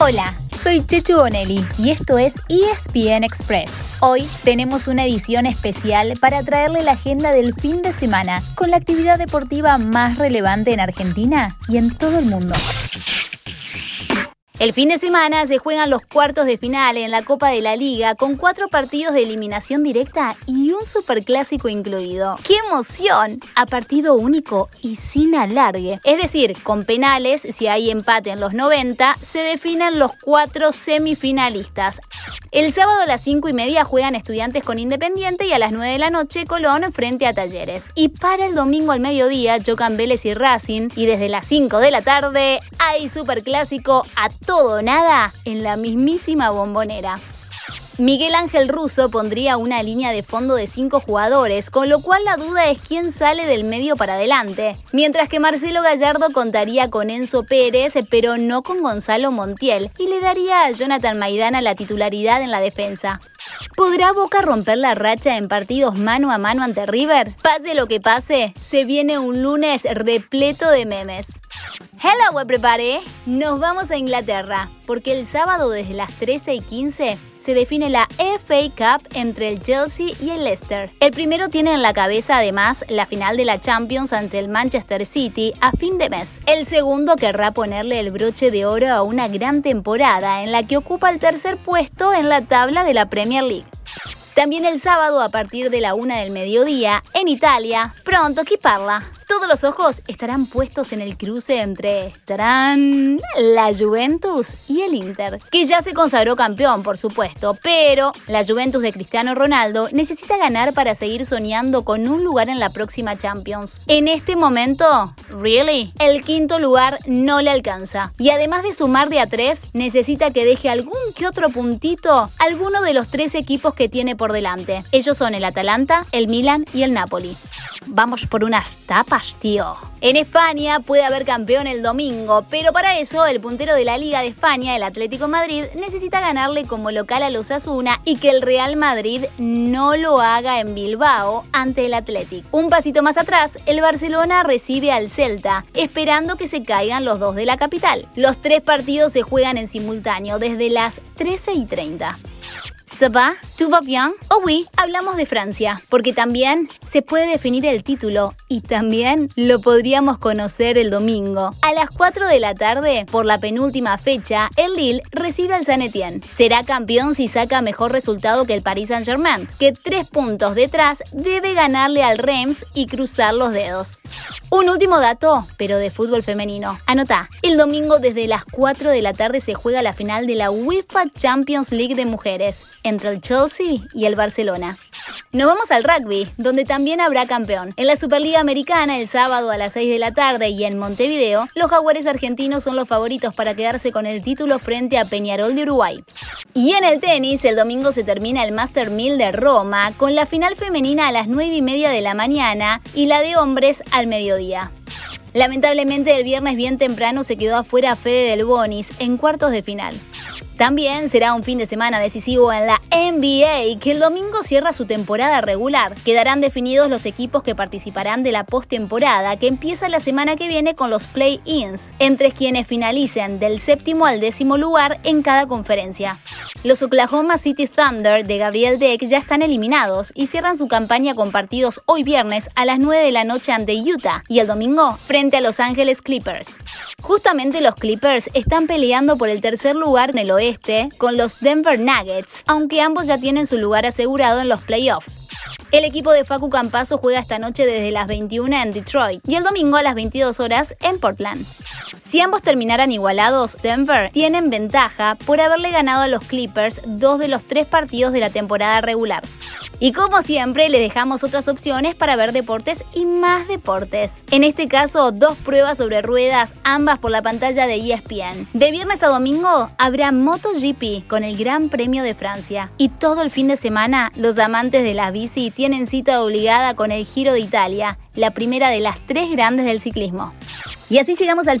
Hola, soy Chechu Bonelli y esto es ESPN Express. Hoy tenemos una edición especial para traerle la agenda del fin de semana con la actividad deportiva más relevante en Argentina y en todo el mundo. El fin de semana se juegan los cuartos de final en la Copa de la Liga con cuatro partidos de eliminación directa y un superclásico incluido. ¡Qué emoción! A partido único y sin alargue. Es decir, con penales, si hay empate en los 90, se definen los cuatro semifinalistas. El sábado a las 5 y media juegan estudiantes con Independiente y a las 9 de la noche Colón frente a Talleres. Y para el domingo al mediodía chocan Vélez y Racing y desde las 5 de la tarde hay superclásico a todo nada en la mismísima bombonera. Miguel Ángel Russo pondría una línea de fondo de cinco jugadores, con lo cual la duda es quién sale del medio para adelante. Mientras que Marcelo Gallardo contaría con Enzo Pérez, pero no con Gonzalo Montiel, y le daría a Jonathan Maidana la titularidad en la defensa. ¿Podrá Boca romper la racha en partidos mano a mano ante River? Pase lo que pase, se viene un lunes repleto de memes. Hello everybody, nos vamos a Inglaterra, porque el sábado desde las 13 y 15 se define la FA Cup entre el Chelsea y el Leicester. El primero tiene en la cabeza además la final de la Champions ante el Manchester City a fin de mes. El segundo querrá ponerle el broche de oro a una gran temporada en la que ocupa el tercer puesto en la tabla de la Premier League. También el sábado a partir de la una del mediodía, en Italia, pronto chi parla, todos los ojos estarán puestos en el cruce entre tarán, la Juventus y el Inter, que ya se consagró campeón, por supuesto, pero la Juventus de Cristiano Ronaldo necesita ganar para seguir soñando con un lugar en la próxima Champions. En este momento, ¿really? El quinto lugar no le alcanza. Y además de sumar de a tres, necesita que deje algún que otro puntito alguno de los tres equipos que tiene por delante. Ellos son el Atalanta, el Milan y el Napoli. Vamos por unas tapas, En España puede haber campeón el domingo, pero para eso el puntero de la Liga de España, el Atlético Madrid, necesita ganarle como local a los Asuna y que el Real Madrid no lo haga en Bilbao ante el Atlético. Un pasito más atrás, el Barcelona recibe al Celta, esperando que se caigan los dos de la capital. Los tres partidos se juegan en simultáneo desde las 13 y 30. ¿Se va? ¿Tout va bien? Oh oui, hablamos de Francia, porque también se puede definir el título y también lo podríamos conocer el domingo. A las 4 de la tarde, por la penúltima fecha, el Lille recibe al Saint Etienne. Será campeón si saca mejor resultado que el Paris Saint-Germain, que tres puntos detrás debe ganarle al Reims y cruzar los dedos. Un último dato, pero de fútbol femenino. Anota, el domingo desde las 4 de la tarde se juega la final de la UEFA Champions League de mujeres entre el Chelsea y el Barcelona. Nos vamos al rugby, donde también habrá campeón. En la Superliga Americana, el sábado a las 6 de la tarde y en Montevideo, los jaguares argentinos son los favoritos para quedarse con el título frente a Peñarol de Uruguay. Y en el tenis, el domingo se termina el Master 1000 de Roma, con la final femenina a las 9 y media de la mañana y la de hombres al mediodía. Lamentablemente el viernes bien temprano se quedó afuera Fede del Bonis en cuartos de final. También será un fin de semana decisivo en la NBA, que el domingo cierra su temporada regular. Quedarán definidos los equipos que participarán de la postemporada, que empieza la semana que viene con los play-ins, entre quienes finalicen del séptimo al décimo lugar en cada conferencia. Los Oklahoma City Thunder de Gabriel Deck ya están eliminados y cierran su campaña con partidos hoy viernes a las 9 de la noche ante Utah y el domingo frente a Los Ángeles Clippers. Justamente los Clippers están peleando por el tercer lugar en el oeste con los Denver Nuggets, aunque ambos ya tienen su lugar asegurado en los playoffs. El equipo de Facu Campazo juega esta noche desde las 21 en Detroit y el domingo a las 22 horas en Portland. Si ambos terminaran igualados, Denver tienen ventaja por haberle ganado a los Clippers dos de los tres partidos de la temporada regular. Y como siempre, les dejamos otras opciones para ver deportes y más deportes. En este caso, dos pruebas sobre ruedas, ambas por la pantalla de ESPN. De viernes a domingo habrá MotoGP con el Gran Premio de Francia. Y todo el fin de semana, los amantes de la bici tienen cita obligada con el Giro de Italia la primera de las tres grandes del ciclismo. Y así llegamos al